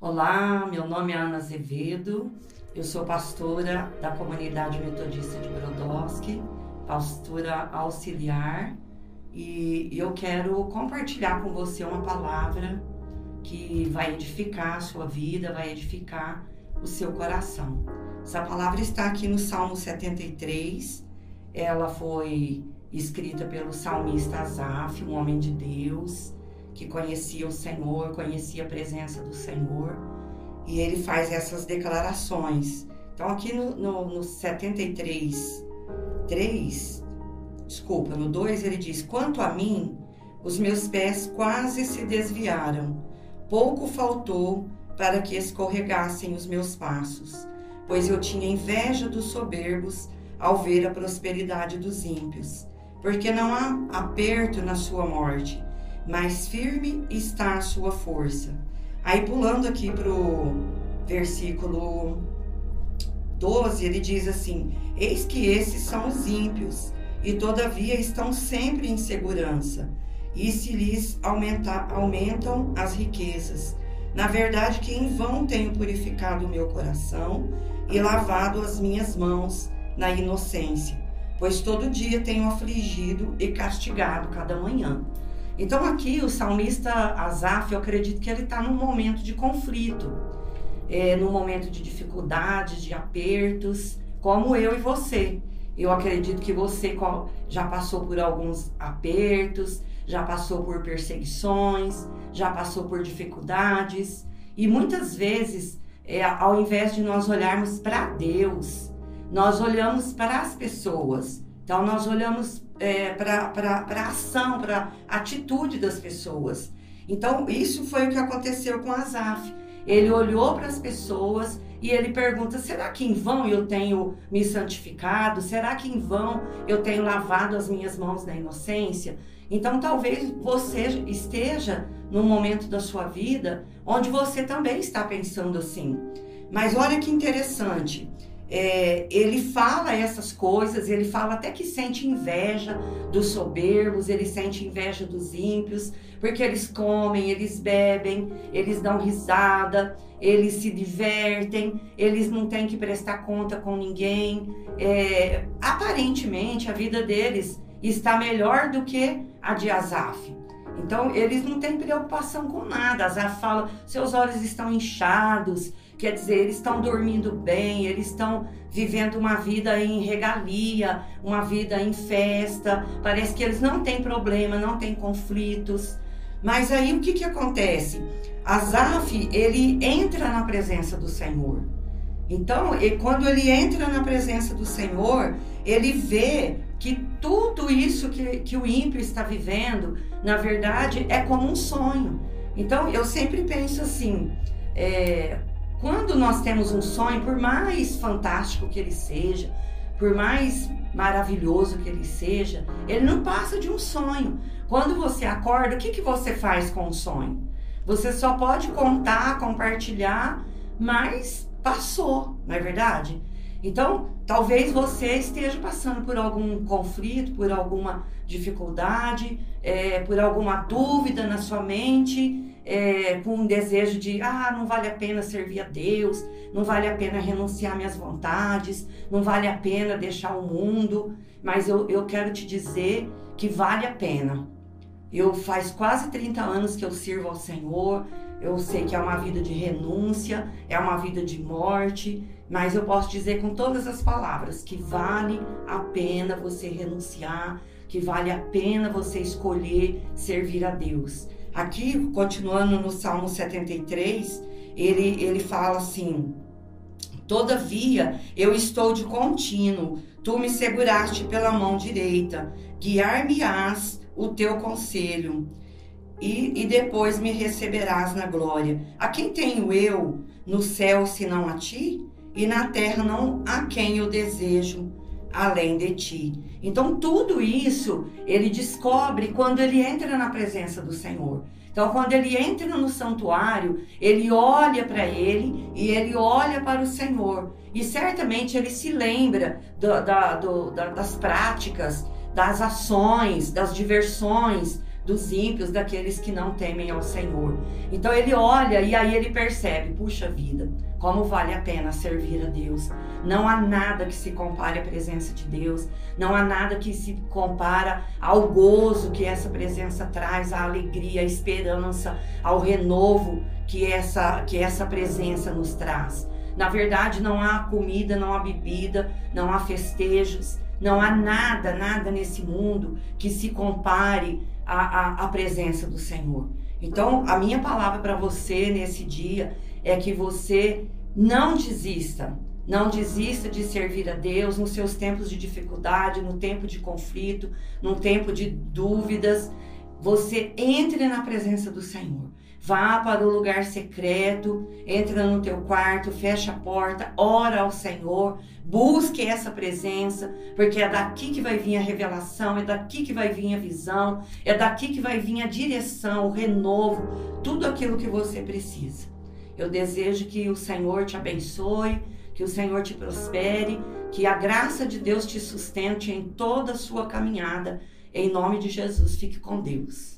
Olá, meu nome é Ana Azevedo, eu sou pastora da comunidade metodista de Brodowski, pastora auxiliar, e eu quero compartilhar com você uma palavra que vai edificar a sua vida, vai edificar o seu coração. Essa palavra está aqui no Salmo 73, ela foi escrita pelo salmista Asaf, um homem de Deus que conhecia o Senhor, conhecia a presença do Senhor, e ele faz essas declarações. Então, aqui no, no, no 73, 3, desculpa, no 2 ele diz: Quanto a mim, os meus pés quase se desviaram, pouco faltou para que escorregassem os meus passos, pois eu tinha inveja dos soberbos ao ver a prosperidade dos ímpios, porque não há aperto na sua morte mais firme está a sua força. Aí pulando aqui pro versículo 12, ele diz assim: Eis que esses são os ímpios, e todavia estão sempre em segurança, e se lhes aumenta, aumentam as riquezas. Na verdade, que em vão tenho purificado o meu coração e lavado as minhas mãos na inocência, pois todo dia tenho afligido e castigado cada manhã. Então aqui o salmista Asaf, eu acredito que ele está num momento de conflito, é, num momento de dificuldades, de apertos, como eu e você. Eu acredito que você já passou por alguns apertos, já passou por perseguições, já passou por dificuldades. E muitas vezes, é, ao invés de nós olharmos para Deus, nós olhamos para as pessoas. Então, nós olhamos é, para a ação, para atitude das pessoas. Então, isso foi o que aconteceu com Asaf. Ele olhou para as pessoas e ele pergunta: será que em vão eu tenho me santificado? Será que em vão eu tenho lavado as minhas mãos na inocência? Então, talvez você esteja num momento da sua vida onde você também está pensando assim. Mas olha que interessante é, ele fala essas coisas, ele fala até que sente inveja dos soberbos, ele sente inveja dos ímpios, porque eles comem, eles bebem, eles dão risada, eles se divertem, eles não têm que prestar conta com ninguém. É, aparentemente, a vida deles está melhor do que a de Azaf. Então, eles não têm preocupação com nada. Azaf fala: seus olhos estão inchados Quer dizer, eles estão dormindo bem, eles estão vivendo uma vida em regalia, uma vida em festa. Parece que eles não têm problema, não têm conflitos. Mas aí o que, que acontece? Azaf, ele entra na presença do Senhor. Então, quando ele entra na presença do Senhor, ele vê que isso que, que o ímpio está vivendo, na verdade, é como um sonho. Então, eu sempre penso assim: é, quando nós temos um sonho, por mais fantástico que ele seja, por mais maravilhoso que ele seja, ele não passa de um sonho. Quando você acorda, o que, que você faz com o sonho? Você só pode contar, compartilhar, mas passou, não é verdade? Então, talvez você esteja passando por algum conflito, por alguma dificuldade, é, por alguma dúvida na sua mente é, com um desejo de, ah, não vale a pena servir a Deus, não vale a pena renunciar minhas vontades, não vale a pena deixar o mundo, mas eu, eu quero te dizer que vale a pena. Eu faz quase 30 anos que eu sirvo ao Senhor, eu sei que é uma vida de renúncia, é uma vida de morte, mas eu posso dizer com todas as palavras que vale a pena você renunciar, que vale a pena você escolher servir a Deus. Aqui, continuando no Salmo 73, ele, ele fala assim: Todavia eu estou de contínuo, tu me seguraste pela mão direita, guiar-me-ás o teu conselho, e, e depois me receberás na glória. A quem tenho eu no céu senão a ti? E na terra não a quem eu desejo além de ti. Então, tudo isso ele descobre quando ele entra na presença do Senhor. Então, quando ele entra no santuário, ele olha para ele e ele olha para o Senhor. E certamente ele se lembra do, da, do, da, das práticas, das ações, das diversões, dos ímpios, daqueles que não temem ao Senhor. Então ele olha e aí ele percebe, puxa vida, como vale a pena servir a Deus. Não há nada que se compare à presença de Deus, não há nada que se compara ao gozo que essa presença traz, à alegria, à esperança, ao renovo que essa que essa presença nos traz. Na verdade, não há comida, não há bebida, não há festejos, não há nada, nada nesse mundo que se compare à, à, à presença do Senhor. Então, a minha palavra para você nesse dia é que você não desista. Não desista de servir a Deus nos seus tempos de dificuldade, no tempo de conflito, no tempo de dúvidas. Você entre na presença do Senhor. Vá para o lugar secreto, entra no teu quarto, fecha a porta, ora ao Senhor, busque essa presença, porque é daqui que vai vir a revelação, é daqui que vai vir a visão, é daqui que vai vir a direção, o renovo, tudo aquilo que você precisa. Eu desejo que o Senhor te abençoe, que o Senhor te prospere, que a graça de Deus te sustente em toda a sua caminhada. Em nome de Jesus, fique com Deus.